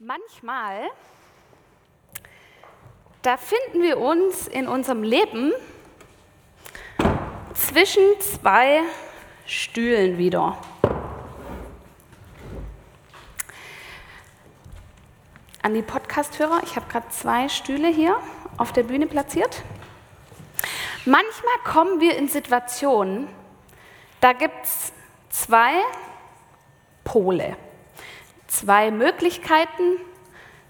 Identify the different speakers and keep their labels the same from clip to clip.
Speaker 1: Manchmal, da finden wir uns in unserem Leben zwischen zwei Stühlen wieder. An die Podcasthörer, ich habe gerade zwei Stühle hier auf der Bühne platziert. Manchmal kommen wir in Situationen, da gibt es zwei Pole zwei Möglichkeiten,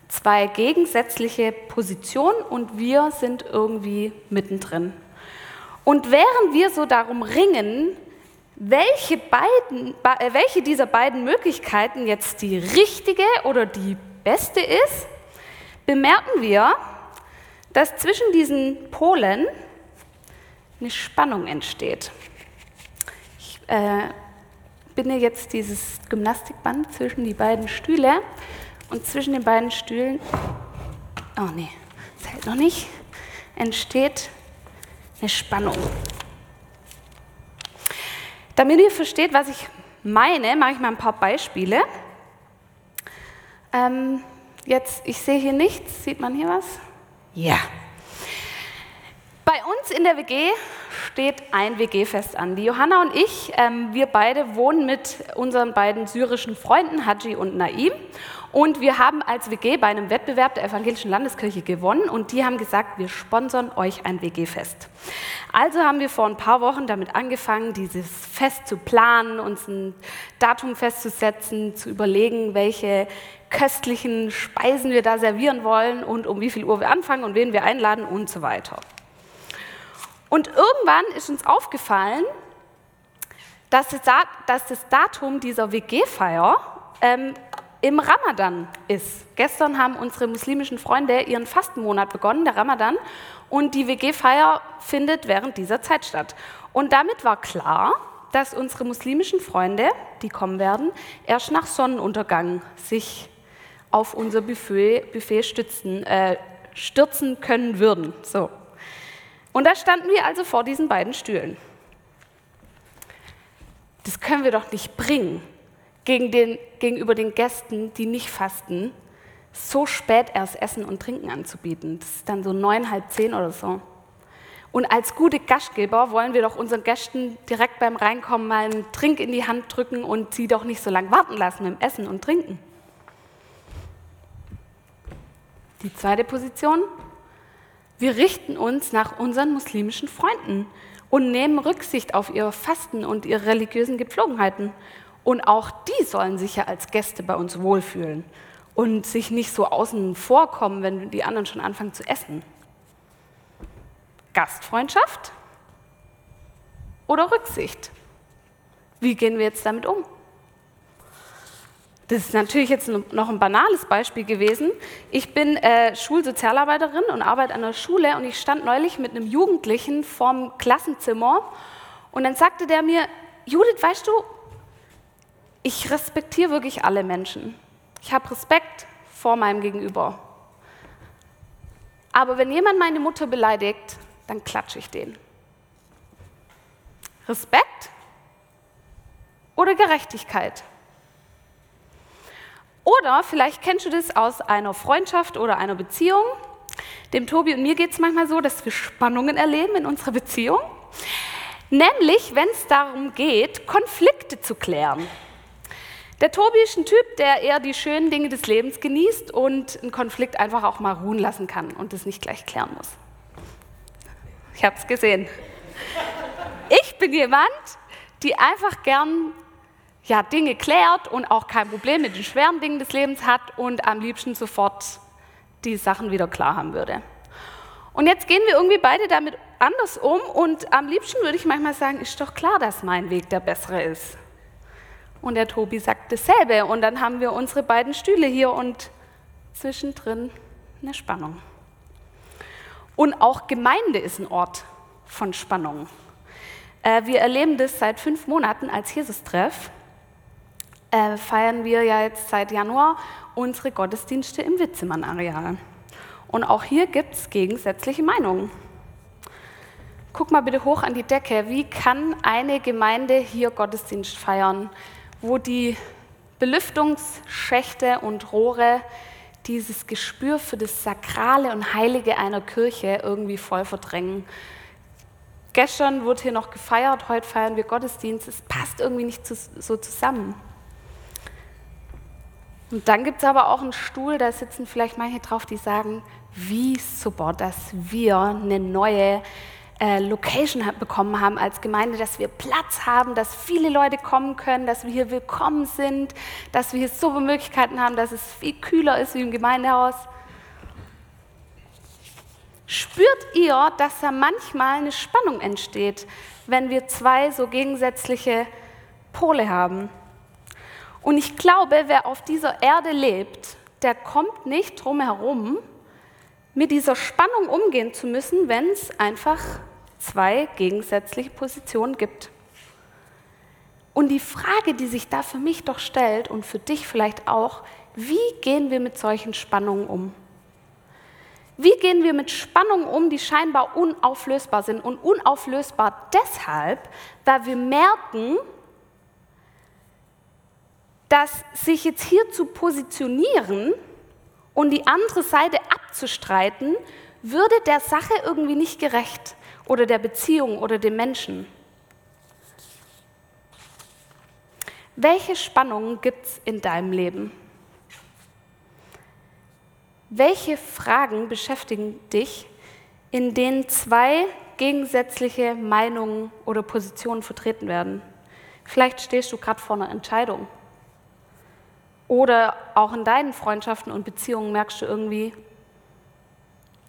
Speaker 1: zwei gegensätzliche Positionen und wir sind irgendwie mittendrin. Und während wir so darum ringen, welche, beiden, äh, welche dieser beiden Möglichkeiten jetzt die richtige oder die beste ist, bemerken wir, dass zwischen diesen Polen eine Spannung entsteht. Ich äh, binde jetzt dieses Gymnastikband zwischen die beiden Stühle und zwischen den beiden Stühlen, oh nee, das hält noch nicht, entsteht eine Spannung. Damit ihr versteht, was ich meine, mache ich mal ein paar Beispiele. Ähm, jetzt, ich sehe hier nichts, sieht man hier was? Ja. Bei uns in der WG steht ein WG-Fest an. Die Johanna und ich, ähm, wir beide wohnen mit unseren beiden syrischen Freunden, Haji und Naim. Und wir haben als WG bei einem Wettbewerb der Evangelischen Landeskirche gewonnen und die haben gesagt, wir sponsern euch ein WG-Fest. Also haben wir vor ein paar Wochen damit angefangen, dieses Fest zu planen, uns ein Datum festzusetzen, zu überlegen, welche köstlichen Speisen wir da servieren wollen und um wie viel Uhr wir anfangen und wen wir einladen und so weiter. Und irgendwann ist uns aufgefallen, dass das Datum dieser WG-Feier ähm, im Ramadan ist. Gestern haben unsere muslimischen Freunde ihren Fastenmonat begonnen, der Ramadan, und die WG-Feier findet während dieser Zeit statt. Und damit war klar, dass unsere muslimischen Freunde, die kommen werden, erst nach Sonnenuntergang sich auf unser Buffet, Buffet stützen, äh, stürzen können würden. So. Und da standen wir also vor diesen beiden Stühlen. Das können wir doch nicht bringen, gegen den, gegenüber den Gästen, die nicht fasten, so spät erst Essen und Trinken anzubieten. Das ist dann so neun, halb zehn oder so. Und als gute Gastgeber wollen wir doch unseren Gästen direkt beim Reinkommen mal einen Trink in die Hand drücken und sie doch nicht so lange warten lassen dem Essen und Trinken. Die zweite Position, wir richten uns nach unseren muslimischen Freunden und nehmen Rücksicht auf ihr Fasten und ihre religiösen Gepflogenheiten. Und auch die sollen sich ja als Gäste bei uns wohlfühlen und sich nicht so außen vorkommen, wenn die anderen schon anfangen zu essen. Gastfreundschaft oder Rücksicht? Wie gehen wir jetzt damit um? Das ist natürlich jetzt noch ein banales Beispiel gewesen. Ich bin äh, Schulsozialarbeiterin und arbeite an der Schule und ich stand neulich mit einem Jugendlichen vorm Klassenzimmer und dann sagte der mir, Judith, weißt du, ich respektiere wirklich alle Menschen. Ich habe Respekt vor meinem Gegenüber. Aber wenn jemand meine Mutter beleidigt, dann klatsche ich den. Respekt oder Gerechtigkeit? Oder vielleicht kennst du das aus einer Freundschaft oder einer Beziehung. Dem Tobi und mir geht es manchmal so, dass wir Spannungen erleben in unserer Beziehung. Nämlich, wenn es darum geht, Konflikte zu klären. Der Tobi ist ein Typ, der eher die schönen Dinge des Lebens genießt und einen Konflikt einfach auch mal ruhen lassen kann und es nicht gleich klären muss. Ich habe es gesehen. Ich bin jemand, die einfach gern ja, Dinge klärt und auch kein Problem mit den schweren Dingen des Lebens hat und am liebsten sofort die Sachen wieder klar haben würde. Und jetzt gehen wir irgendwie beide damit anders um und am liebsten würde ich manchmal sagen, ist doch klar, dass mein Weg der bessere ist. Und der Tobi sagt dasselbe und dann haben wir unsere beiden Stühle hier und zwischendrin eine Spannung. Und auch Gemeinde ist ein Ort von Spannung. Äh, wir erleben das seit fünf Monaten als Jesus-Treff äh, feiern wir ja jetzt seit Januar unsere Gottesdienste im Witzemann-Areal. Und auch hier gibt es gegensätzliche Meinungen. Guck mal bitte hoch an die Decke. Wie kann eine Gemeinde hier Gottesdienst feiern, wo die Belüftungsschächte und Rohre dieses Gespür für das Sakrale und Heilige einer Kirche irgendwie voll verdrängen. Gestern wurde hier noch gefeiert, heute feiern wir Gottesdienst. Es passt irgendwie nicht so zusammen. Und dann gibt es aber auch einen Stuhl, da sitzen vielleicht manche drauf, die sagen, wie super, dass wir eine neue äh, Location bekommen haben als Gemeinde, dass wir Platz haben, dass viele Leute kommen können, dass wir hier willkommen sind, dass wir hier super Möglichkeiten haben, dass es viel kühler ist wie im Gemeindehaus. Spürt ihr, dass da manchmal eine Spannung entsteht, wenn wir zwei so gegensätzliche Pole haben? Und ich glaube, wer auf dieser Erde lebt, der kommt nicht drum herum, mit dieser Spannung umgehen zu müssen, wenn es einfach zwei gegensätzliche Positionen gibt. Und die Frage, die sich da für mich doch stellt und für dich vielleicht auch, wie gehen wir mit solchen Spannungen um? Wie gehen wir mit Spannungen um, die scheinbar unauflösbar sind? Und unauflösbar deshalb, weil wir merken, dass sich jetzt hier zu positionieren und die andere Seite abzustreiten, würde der Sache irgendwie nicht gerecht oder der Beziehung oder dem Menschen. Welche Spannungen gibt es in deinem Leben? Welche Fragen beschäftigen dich, in denen zwei gegensätzliche Meinungen oder Positionen vertreten werden? Vielleicht stehst du gerade vor einer Entscheidung. Oder auch in deinen Freundschaften und Beziehungen merkst du irgendwie,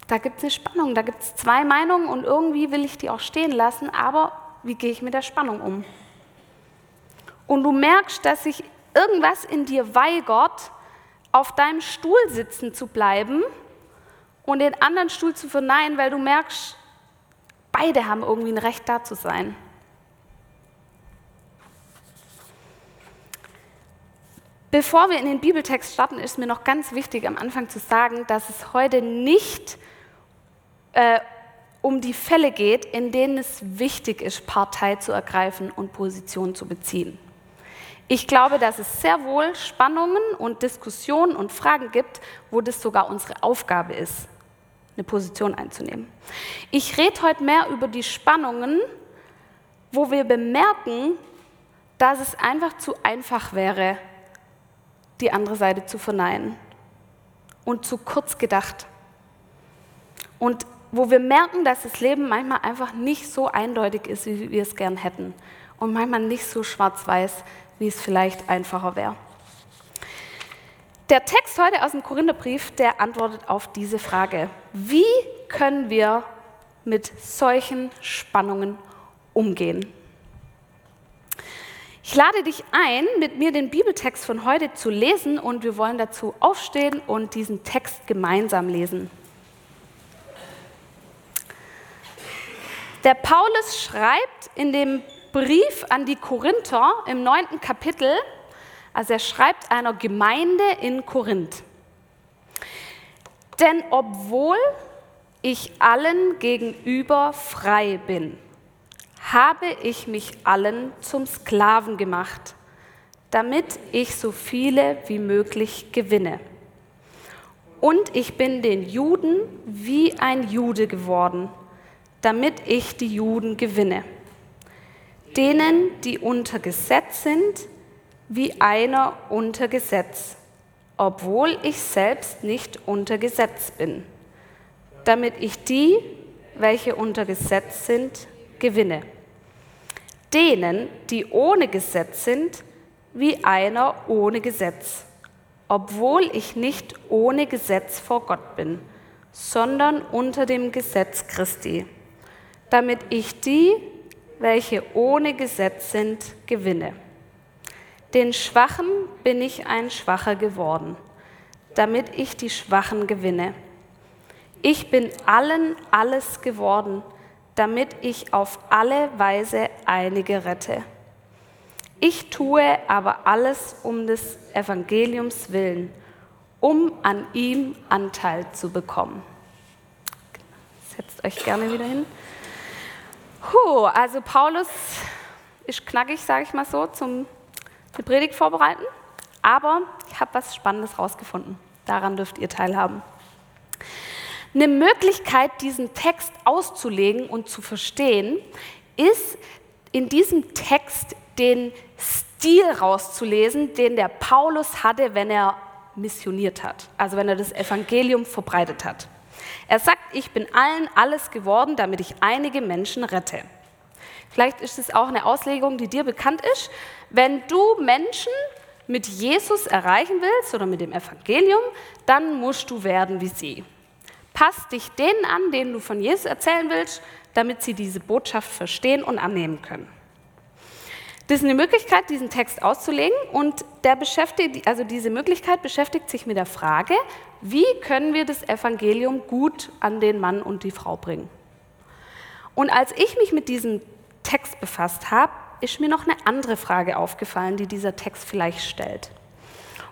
Speaker 1: da gibt es eine Spannung, da gibt es zwei Meinungen und irgendwie will ich die auch stehen lassen, aber wie gehe ich mit der Spannung um? Und du merkst, dass sich irgendwas in dir weigert, auf deinem Stuhl sitzen zu bleiben und den anderen Stuhl zu verneinen, weil du merkst, beide haben irgendwie ein Recht da zu sein. Bevor wir in den Bibeltext starten, ist mir noch ganz wichtig am Anfang zu sagen, dass es heute nicht äh, um die Fälle geht, in denen es wichtig ist, Partei zu ergreifen und Position zu beziehen. Ich glaube, dass es sehr wohl Spannungen und Diskussionen und Fragen gibt, wo das sogar unsere Aufgabe ist, eine Position einzunehmen. Ich rede heute mehr über die Spannungen, wo wir bemerken, dass es einfach zu einfach wäre, die andere Seite zu verneinen und zu kurz gedacht. Und wo wir merken, dass das Leben manchmal einfach nicht so eindeutig ist, wie wir es gern hätten und manchmal nicht so schwarz-weiß, wie es vielleicht einfacher wäre. Der Text heute aus dem Korintherbrief, der antwortet auf diese Frage. Wie können wir mit solchen Spannungen umgehen? Ich lade dich ein, mit mir den Bibeltext von heute zu lesen und wir wollen dazu aufstehen und diesen Text gemeinsam lesen. Der Paulus schreibt in dem Brief an die Korinther im neunten Kapitel, also er schreibt einer Gemeinde in Korinth. Denn obwohl ich allen gegenüber frei bin, habe ich mich allen zum Sklaven gemacht, damit ich so viele wie möglich gewinne. Und ich bin den Juden wie ein Jude geworden, damit ich die Juden gewinne. Denen, die unter Gesetz sind, wie einer unter Gesetz, obwohl ich selbst nicht unter Gesetz bin, damit ich die, welche unter Gesetz sind, gewinne denen, die ohne Gesetz sind, wie einer ohne Gesetz, obwohl ich nicht ohne Gesetz vor Gott bin, sondern unter dem Gesetz Christi, damit ich die, welche ohne Gesetz sind, gewinne. Den Schwachen bin ich ein Schwacher geworden, damit ich die Schwachen gewinne. Ich bin allen alles geworden, damit ich auf alle Weise einige rette. Ich tue aber alles um des Evangeliums willen, um an ihm Anteil zu bekommen. Setzt euch gerne wieder hin. Puh, also Paulus ist knackig, sage ich mal so, zum die Predigt vorbereiten. Aber ich habe was Spannendes rausgefunden. Daran dürft ihr teilhaben. Eine Möglichkeit, diesen Text auszulegen und zu verstehen, ist in diesem Text den Stil rauszulesen, den der Paulus hatte, wenn er missioniert hat, also wenn er das Evangelium verbreitet hat. Er sagt, ich bin allen alles geworden, damit ich einige Menschen rette. Vielleicht ist es auch eine Auslegung, die dir bekannt ist. Wenn du Menschen mit Jesus erreichen willst oder mit dem Evangelium, dann musst du werden wie sie. Pass dich denen an, denen du von Jesus erzählen willst, damit sie diese Botschaft verstehen und annehmen können. Das ist eine Möglichkeit, diesen Text auszulegen und der beschäftigt, also diese Möglichkeit beschäftigt sich mit der Frage, wie können wir das Evangelium gut an den Mann und die Frau bringen. Und als ich mich mit diesem Text befasst habe, ist mir noch eine andere Frage aufgefallen, die dieser Text vielleicht stellt.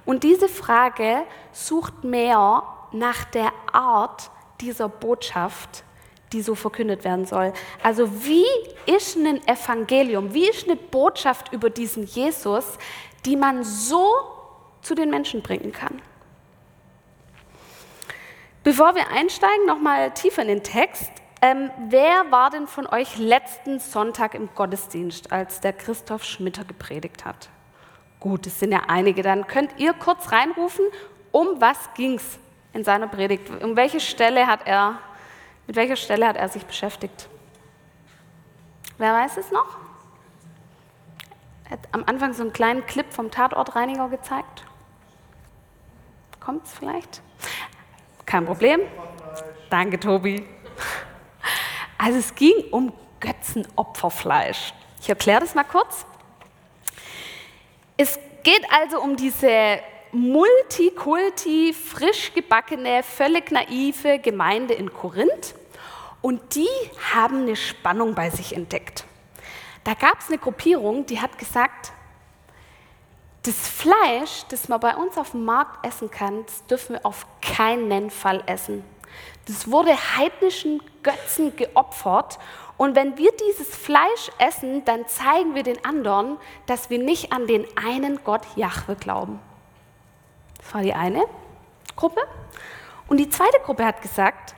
Speaker 1: Und diese Frage sucht mehr nach der Art dieser Botschaft, die so verkündet werden soll. Also wie ist ein Evangelium, wie ist eine Botschaft über diesen Jesus, die man so zu den Menschen bringen kann? Bevor wir einsteigen, nochmal tiefer in den Text. Ähm, wer war denn von euch letzten Sonntag im Gottesdienst, als der Christoph Schmitter gepredigt hat? Gut, es sind ja einige. Dann könnt ihr kurz reinrufen, um was ging es in seiner Predigt? Um welche Stelle hat er mit welcher Stelle hat er sich beschäftigt? Wer weiß es noch? Er hat am Anfang so einen kleinen Clip vom Tatortreiniger gezeigt. Kommt es vielleicht? Kein Problem. Danke, Tobi. Also es ging um Götzenopferfleisch. Ich erkläre das mal kurz. Es geht also um diese Multikulti, frisch gebackene, völlig naive Gemeinde in Korinth. Und die haben eine Spannung bei sich entdeckt. Da gab es eine Gruppierung, die hat gesagt, das Fleisch, das man bei uns auf dem Markt essen kann, das dürfen wir auf keinen Fall essen. Das wurde heidnischen Götzen geopfert. Und wenn wir dieses Fleisch essen, dann zeigen wir den anderen, dass wir nicht an den einen Gott Jahwe glauben. Das war die eine Gruppe. Und die zweite Gruppe hat gesagt,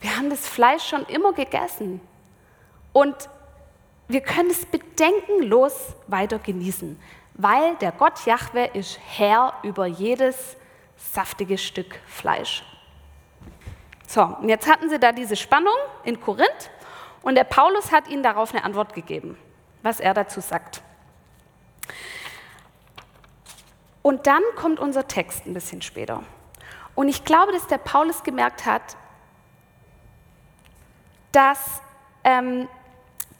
Speaker 1: wir haben das Fleisch schon immer gegessen und wir können es bedenkenlos weiter genießen, weil der Gott Jahwe ist Herr über jedes saftige Stück Fleisch. So, und jetzt hatten sie da diese Spannung in Korinth und der Paulus hat ihnen darauf eine Antwort gegeben, was er dazu sagt. Und dann kommt unser Text ein bisschen später. Und ich glaube, dass der Paulus gemerkt hat, dass ähm,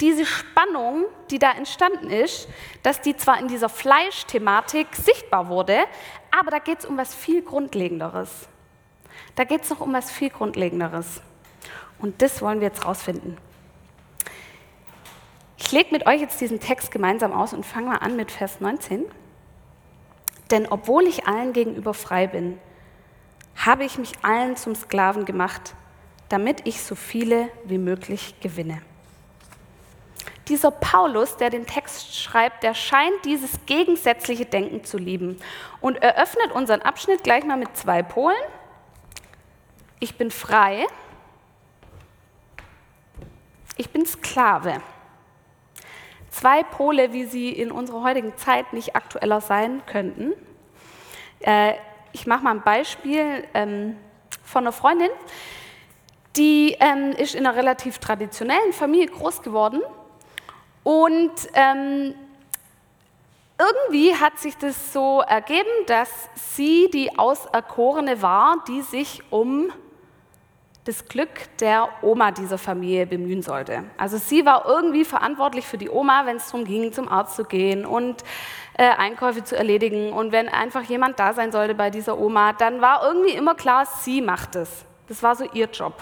Speaker 1: diese Spannung, die da entstanden ist, dass die zwar in dieser Fleischthematik sichtbar wurde, aber da geht es um was viel Grundlegenderes. Da geht es noch um was viel Grundlegenderes. Und das wollen wir jetzt rausfinden. Ich lege mit euch jetzt diesen Text gemeinsam aus und fange mal an mit Vers 19. Denn obwohl ich allen gegenüber frei bin, habe ich mich allen zum Sklaven gemacht, damit ich so viele wie möglich gewinne. Dieser Paulus, der den Text schreibt, der scheint dieses gegensätzliche Denken zu lieben und eröffnet unseren Abschnitt gleich mal mit zwei Polen. Ich bin frei, ich bin Sklave. Zwei Pole, wie sie in unserer heutigen Zeit nicht aktueller sein könnten. Äh, ich mache mal ein Beispiel ähm, von einer Freundin, die ähm, ist in einer relativ traditionellen Familie groß geworden und ähm, irgendwie hat sich das so ergeben, dass sie die Auserkorene war, die sich um das Glück der Oma dieser Familie bemühen sollte. Also sie war irgendwie verantwortlich für die Oma, wenn es darum ging, zum Arzt zu gehen und äh, Einkäufe zu erledigen. Und wenn einfach jemand da sein sollte bei dieser Oma, dann war irgendwie immer klar, sie macht es. Das war so ihr Job.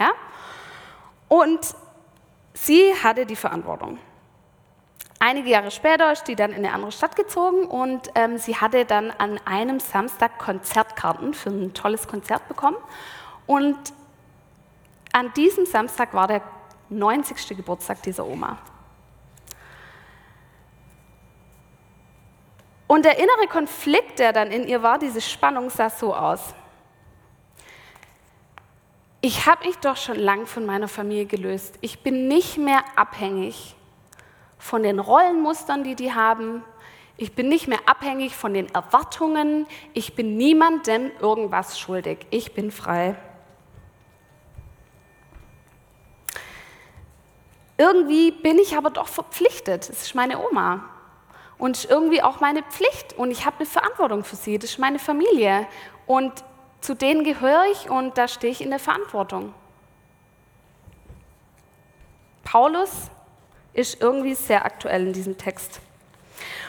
Speaker 1: Ja? Und sie hatte die Verantwortung. Einige Jahre später ist die dann in eine andere Stadt gezogen und ähm, sie hatte dann an einem Samstag Konzertkarten für ein tolles Konzert bekommen. Und an diesem Samstag war der 90. Geburtstag dieser Oma. Und der innere Konflikt, der dann in ihr war, diese Spannung sah so aus. Ich habe mich doch schon lang von meiner Familie gelöst. Ich bin nicht mehr abhängig von den Rollenmustern, die die haben. Ich bin nicht mehr abhängig von den Erwartungen. Ich bin niemandem irgendwas schuldig. Ich bin frei. Irgendwie bin ich aber doch verpflichtet. Es ist meine Oma. Und irgendwie auch meine Pflicht. Und ich habe eine Verantwortung für sie. Das ist meine Familie. Und zu denen gehöre ich und da stehe ich in der Verantwortung. Paulus ist irgendwie sehr aktuell in diesem Text.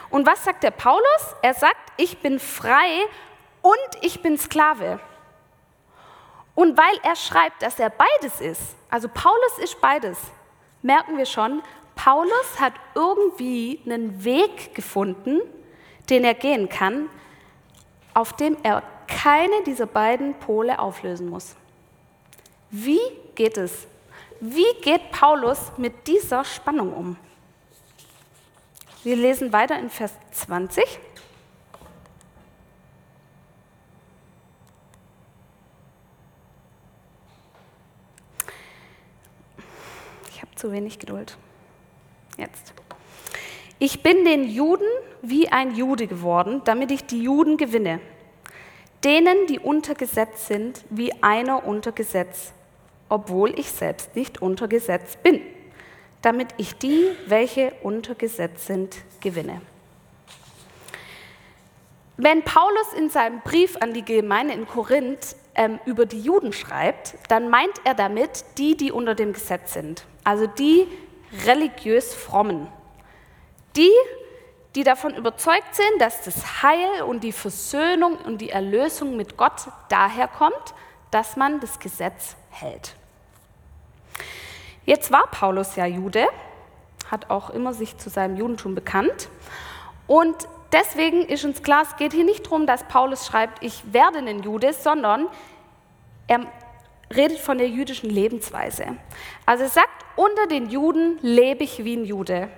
Speaker 1: Und was sagt der Paulus? Er sagt, ich bin frei und ich bin Sklave. Und weil er schreibt, dass er beides ist, also Paulus ist beides, merken wir schon, Paulus hat irgendwie einen Weg gefunden, den er gehen kann, auf dem er keine dieser beiden Pole auflösen muss. Wie geht es? Wie geht Paulus mit dieser Spannung um? Wir lesen weiter in Vers 20. zu wenig Geduld. Jetzt. Ich bin den Juden wie ein Jude geworden, damit ich die Juden gewinne. Denen, die unter Gesetz sind, wie einer unter Gesetz, obwohl ich selbst nicht unter Gesetz bin, damit ich die, welche unter Gesetz sind, gewinne. Wenn Paulus in seinem Brief an die Gemeinde in Korinth ähm, über die Juden schreibt, dann meint er damit die, die unter dem Gesetz sind, also die religiös frommen, die, die davon überzeugt sind, dass das Heil und die Versöhnung und die Erlösung mit Gott daher kommt, dass man das Gesetz hält. Jetzt war Paulus ja Jude, hat auch immer sich zu seinem Judentum bekannt und deswegen ist uns klar, es geht hier nicht darum, dass Paulus schreibt, ich werde ein Jude, sondern er redet von der jüdischen Lebensweise. Also er sagt, unter den Juden lebe ich wie ein Jude.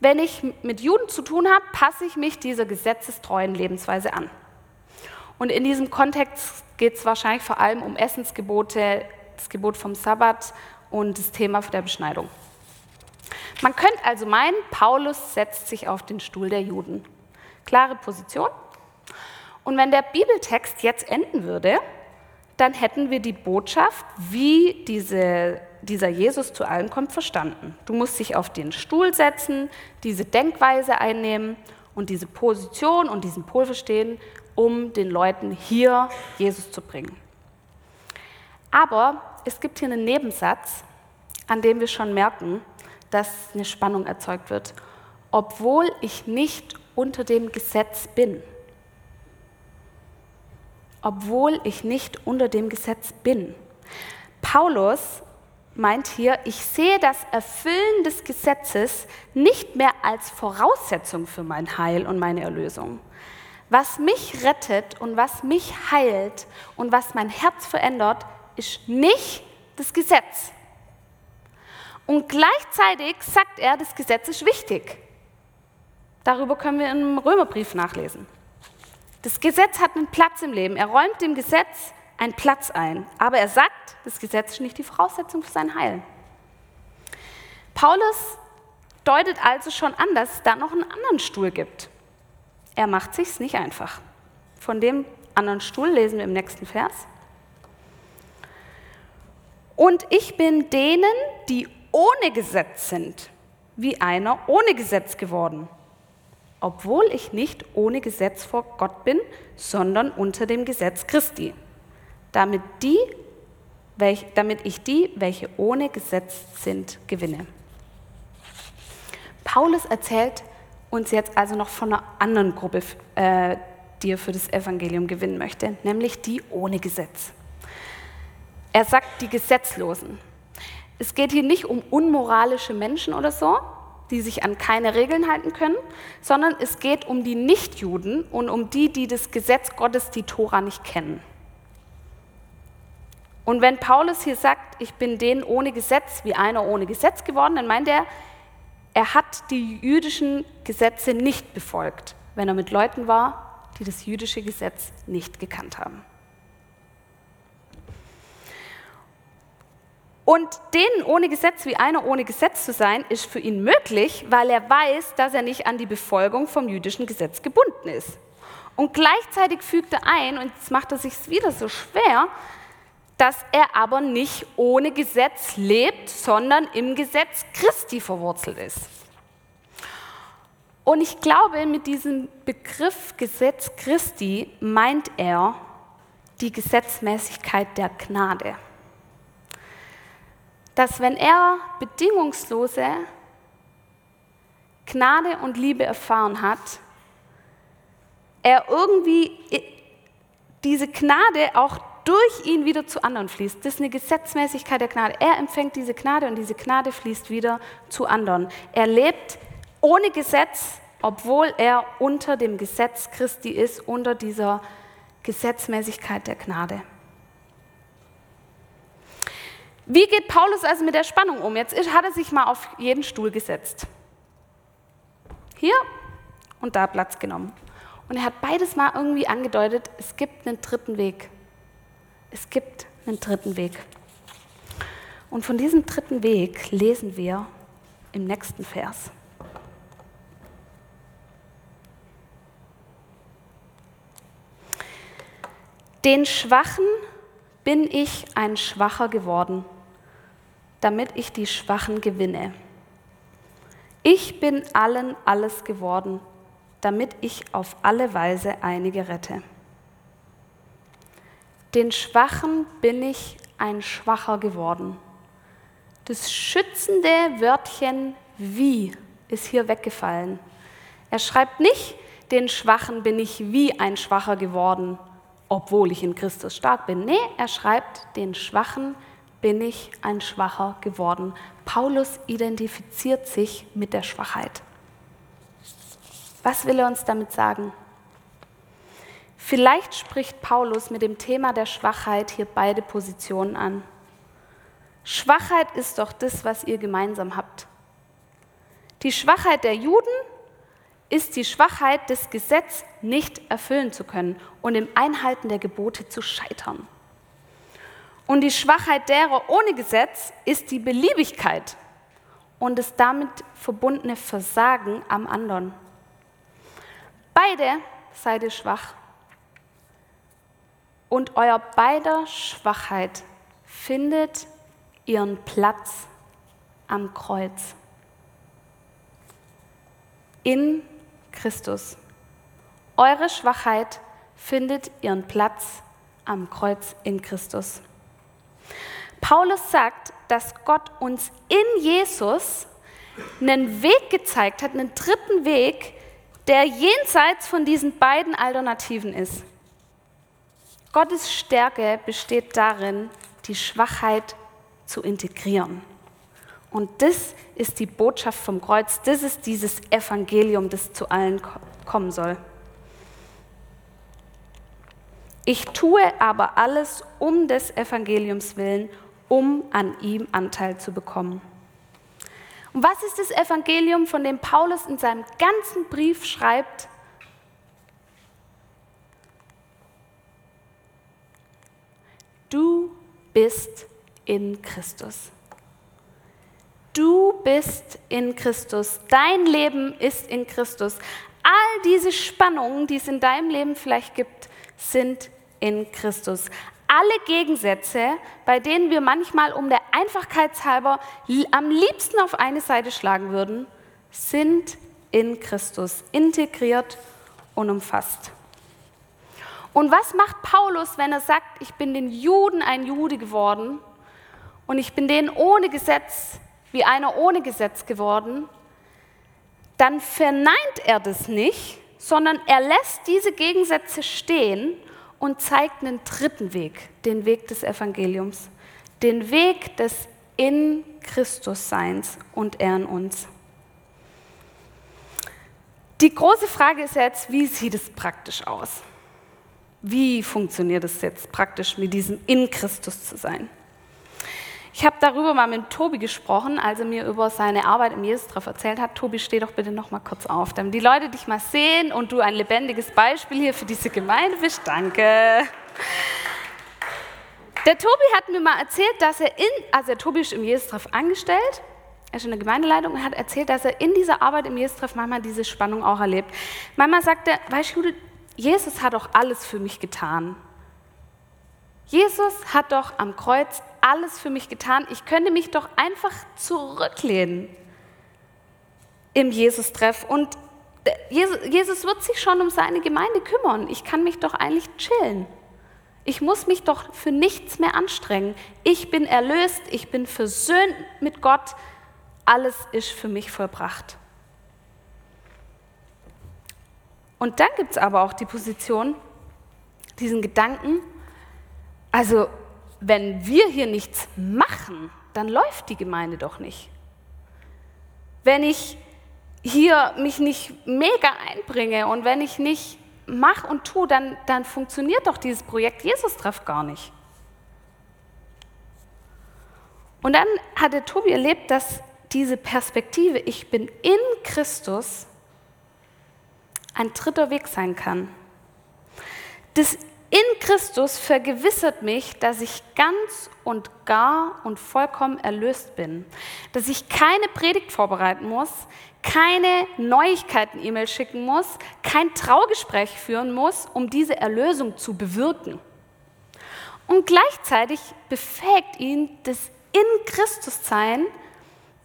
Speaker 1: Wenn ich mit Juden zu tun habe, passe ich mich dieser gesetzestreuen Lebensweise an. Und in diesem Kontext geht es wahrscheinlich vor allem um Essensgebote, das Gebot vom Sabbat und das Thema der Beschneidung. Man könnte also meinen, Paulus setzt sich auf den Stuhl der Juden. Klare Position. Und wenn der Bibeltext jetzt enden würde, dann hätten wir die Botschaft, wie diese dieser Jesus zu allen kommt, verstanden. Du musst dich auf den Stuhl setzen, diese Denkweise einnehmen und diese Position und diesen Pol verstehen, um den Leuten hier Jesus zu bringen. Aber es gibt hier einen Nebensatz, an dem wir schon merken, dass eine Spannung erzeugt wird, obwohl ich nicht unter dem Gesetz bin. Obwohl ich nicht unter dem Gesetz bin. Paulus meint hier, ich sehe das Erfüllen des Gesetzes nicht mehr als Voraussetzung für mein Heil und meine Erlösung. Was mich rettet und was mich heilt und was mein Herz verändert, ist nicht das Gesetz. Und gleichzeitig sagt er, das Gesetz ist wichtig. Darüber können wir im Römerbrief nachlesen. Das Gesetz hat einen Platz im Leben. Er räumt dem Gesetz einen Platz ein. Aber er sagt, das Gesetz ist nicht die Voraussetzung für sein Heil. Paulus deutet also schon an, dass es da noch einen anderen Stuhl gibt. Er macht sich's nicht einfach. Von dem anderen Stuhl lesen wir im nächsten Vers. Und ich bin denen, die ohne Gesetz sind, wie einer ohne Gesetz geworden, obwohl ich nicht ohne Gesetz vor Gott bin, sondern unter dem Gesetz Christi damit, die, welch, damit ich die, welche ohne Gesetz sind, gewinne. Paulus erzählt uns jetzt also noch von einer anderen Gruppe, äh, die er für das Evangelium gewinnen möchte, nämlich die ohne Gesetz. Er sagt die Gesetzlosen. Es geht hier nicht um unmoralische Menschen oder so, die sich an keine Regeln halten können, sondern es geht um die Nichtjuden und um die, die das Gesetz Gottes, die Tora, nicht kennen. Und wenn Paulus hier sagt, ich bin denen ohne Gesetz wie einer ohne Gesetz geworden, dann meint er, er hat die jüdischen Gesetze nicht befolgt, wenn er mit Leuten war, die das jüdische Gesetz nicht gekannt haben. Und denen ohne Gesetz wie einer ohne Gesetz zu sein, ist für ihn möglich, weil er weiß, dass er nicht an die Befolgung vom jüdischen Gesetz gebunden ist. Und gleichzeitig fügt er ein, und jetzt macht er sich wieder so schwer, dass er aber nicht ohne Gesetz lebt, sondern im Gesetz Christi verwurzelt ist. Und ich glaube, mit diesem Begriff Gesetz Christi meint er die Gesetzmäßigkeit der Gnade dass wenn er bedingungslose Gnade und Liebe erfahren hat, er irgendwie diese Gnade auch durch ihn wieder zu anderen fließt. Das ist eine Gesetzmäßigkeit der Gnade. Er empfängt diese Gnade und diese Gnade fließt wieder zu anderen. Er lebt ohne Gesetz, obwohl er unter dem Gesetz Christi ist, unter dieser Gesetzmäßigkeit der Gnade. Wie geht Paulus also mit der Spannung um? Jetzt hat er sich mal auf jeden Stuhl gesetzt. Hier und da Platz genommen. Und er hat beides mal irgendwie angedeutet, es gibt einen dritten Weg. Es gibt einen dritten Weg. Und von diesem dritten Weg lesen wir im nächsten Vers. Den Schwachen bin ich ein Schwacher geworden damit ich die Schwachen gewinne. Ich bin allen alles geworden, damit ich auf alle Weise einige rette. Den Schwachen bin ich ein Schwacher geworden. Das schützende Wörtchen wie ist hier weggefallen. Er schreibt nicht, den Schwachen bin ich wie ein Schwacher geworden, obwohl ich in Christus stark bin. Nee, er schreibt, den Schwachen bin ich ein Schwacher geworden. Paulus identifiziert sich mit der Schwachheit. Was will er uns damit sagen? Vielleicht spricht Paulus mit dem Thema der Schwachheit hier beide Positionen an. Schwachheit ist doch das, was ihr gemeinsam habt. Die Schwachheit der Juden ist die Schwachheit, das Gesetz nicht erfüllen zu können und im Einhalten der Gebote zu scheitern. Und die Schwachheit derer ohne Gesetz ist die Beliebigkeit und das damit verbundene Versagen am anderen. Beide seid ihr schwach. Und euer beider Schwachheit findet ihren Platz am Kreuz. In Christus. Eure Schwachheit findet ihren Platz am Kreuz in Christus. Paulus sagt, dass Gott uns in Jesus einen Weg gezeigt hat, einen dritten Weg, der jenseits von diesen beiden Alternativen ist. Gottes Stärke besteht darin, die Schwachheit zu integrieren. Und das ist die Botschaft vom Kreuz, das ist dieses Evangelium, das zu allen kommen soll. Ich tue aber alles um des Evangeliums willen um an ihm Anteil zu bekommen. Und was ist das Evangelium, von dem Paulus in seinem ganzen Brief schreibt? Du bist in Christus. Du bist in Christus. Dein Leben ist in Christus. All diese Spannungen, die es in deinem Leben vielleicht gibt, sind in Christus alle Gegensätze, bei denen wir manchmal um der Einfachkeit halber am liebsten auf eine Seite schlagen würden, sind in Christus integriert und umfasst. Und was macht Paulus, wenn er sagt, ich bin den Juden ein Jude geworden und ich bin denen ohne Gesetz wie einer ohne Gesetz geworden? Dann verneint er das nicht, sondern er lässt diese Gegensätze stehen und zeigt einen dritten Weg, den Weg des Evangeliums, den Weg des in Christus Seins und er in uns. Die große Frage ist jetzt, wie sieht es praktisch aus? Wie funktioniert es jetzt praktisch mit diesem in Christus zu sein? Ich habe darüber mal mit Tobi gesprochen, als er mir über seine Arbeit im Jesus-Treff erzählt hat. Tobi, steh doch bitte noch mal kurz auf, damit die Leute dich mal sehen und du ein lebendiges Beispiel hier für diese Gemeinde bist. Danke. Der Tobi hat mir mal erzählt, dass er in, also der Tobi ist im Jesus-Treff angestellt, er ist in der Gemeindeleitung und hat erzählt, dass er in dieser Arbeit im Jesus-Treff manchmal diese Spannung auch erlebt. Manchmal sagt er, weißt du, Jesus hat doch alles für mich getan. Jesus hat doch am Kreuz alles für mich getan. Ich könnte mich doch einfach zurücklehnen im Jesus-Treff und Jesus wird sich schon um seine Gemeinde kümmern. Ich kann mich doch eigentlich chillen. Ich muss mich doch für nichts mehr anstrengen. Ich bin erlöst, ich bin versöhnt mit Gott. Alles ist für mich vollbracht. Und dann gibt es aber auch die Position, diesen Gedanken, also wenn wir hier nichts machen, dann läuft die Gemeinde doch nicht. Wenn ich hier mich nicht mega einbringe und wenn ich nicht mache und tue, dann, dann funktioniert doch dieses Projekt Jesus-Treff gar nicht. Und dann hat der Tobi erlebt, dass diese Perspektive, ich bin in Christus, ein dritter Weg sein kann. Das in Christus vergewissert mich, dass ich ganz und gar und vollkommen erlöst bin, dass ich keine Predigt vorbereiten muss, keine Neuigkeiten-E-Mail schicken muss, kein Traugespräch führen muss, um diese Erlösung zu bewirken. Und gleichzeitig befähigt ihn das in Christus sein,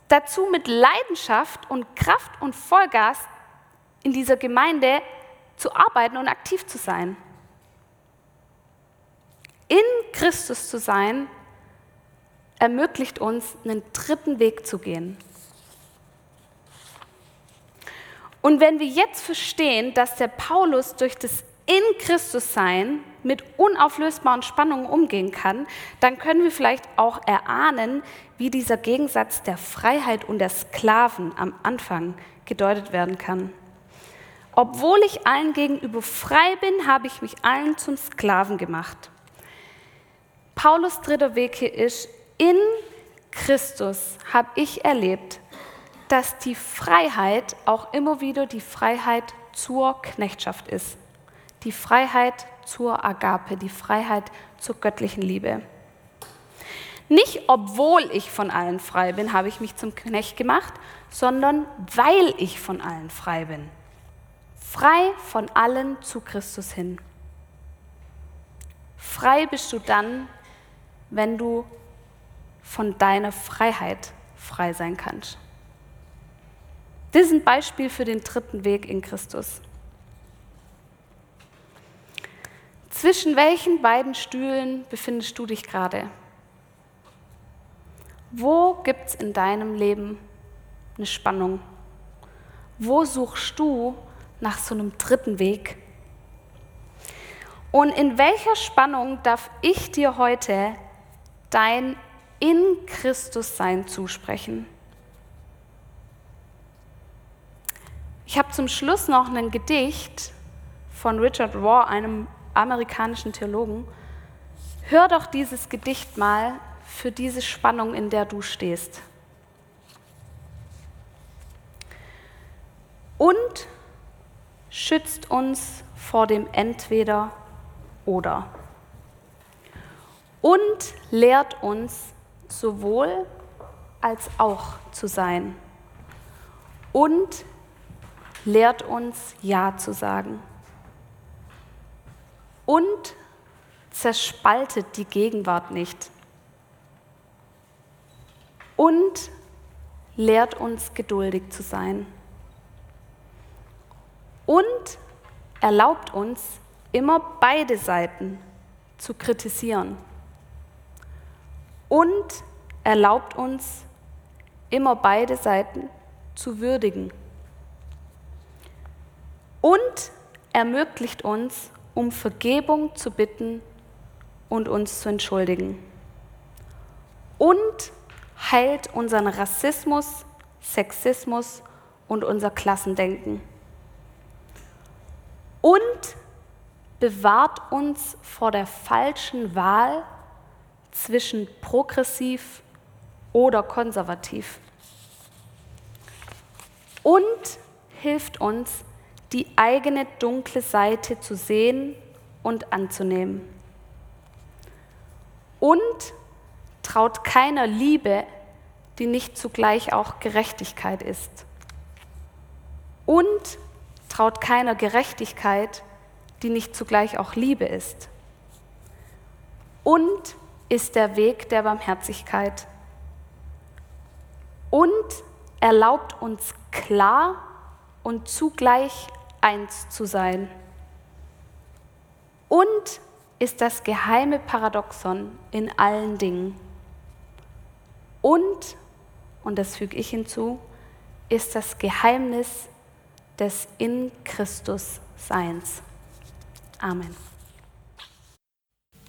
Speaker 1: dazu mit Leidenschaft und Kraft und Vollgas in dieser Gemeinde zu arbeiten und aktiv zu sein in Christus zu sein, ermöglicht uns, einen dritten Weg zu gehen. Und wenn wir jetzt verstehen, dass der Paulus durch das in Christus sein mit unauflösbaren Spannungen umgehen kann, dann können wir vielleicht auch erahnen, wie dieser Gegensatz der Freiheit und der Sklaven am Anfang gedeutet werden kann. Obwohl ich allen gegenüber frei bin, habe ich mich allen zum Sklaven gemacht. Paulus dritter Weg hier ist, in Christus habe ich erlebt, dass die Freiheit auch immer wieder die Freiheit zur Knechtschaft ist. Die Freiheit zur Agape, die Freiheit zur göttlichen Liebe. Nicht obwohl ich von allen frei bin, habe ich mich zum Knecht gemacht, sondern weil ich von allen frei bin. Frei von allen zu Christus hin. Frei bist du dann, wenn du von deiner Freiheit frei sein kannst. Das ist ein Beispiel für den dritten Weg in Christus. Zwischen welchen beiden Stühlen befindest du dich gerade? Wo gibt es in deinem Leben eine Spannung? Wo suchst du nach so einem dritten Weg? Und in welcher Spannung darf ich dir heute dein in Christus sein zusprechen. Ich habe zum Schluss noch ein Gedicht von Richard Rohr, einem amerikanischen Theologen. Hör doch dieses Gedicht mal für diese Spannung, in der du stehst. Und schützt uns vor dem Entweder oder und lehrt uns sowohl als auch zu sein. Und lehrt uns Ja zu sagen. Und zerspaltet die Gegenwart nicht. Und lehrt uns geduldig zu sein. Und erlaubt uns immer beide Seiten zu kritisieren und erlaubt uns, immer beide Seiten zu würdigen. Und ermöglicht uns, um Vergebung zu bitten und uns zu entschuldigen. Und heilt unseren Rassismus, Sexismus und unser Klassendenken. Und bewahrt uns vor der falschen Wahl zwischen progressiv oder konservativ. Und hilft uns, die eigene dunkle Seite zu sehen und anzunehmen. Und traut keiner Liebe, die nicht zugleich auch Gerechtigkeit ist. Und traut keiner Gerechtigkeit, die nicht zugleich auch Liebe ist. Und ist der Weg der Barmherzigkeit. Und erlaubt uns klar und zugleich eins zu sein. Und ist das geheime Paradoxon in allen Dingen. Und, und das füge ich hinzu, ist das Geheimnis des in Christus Seins. Amen.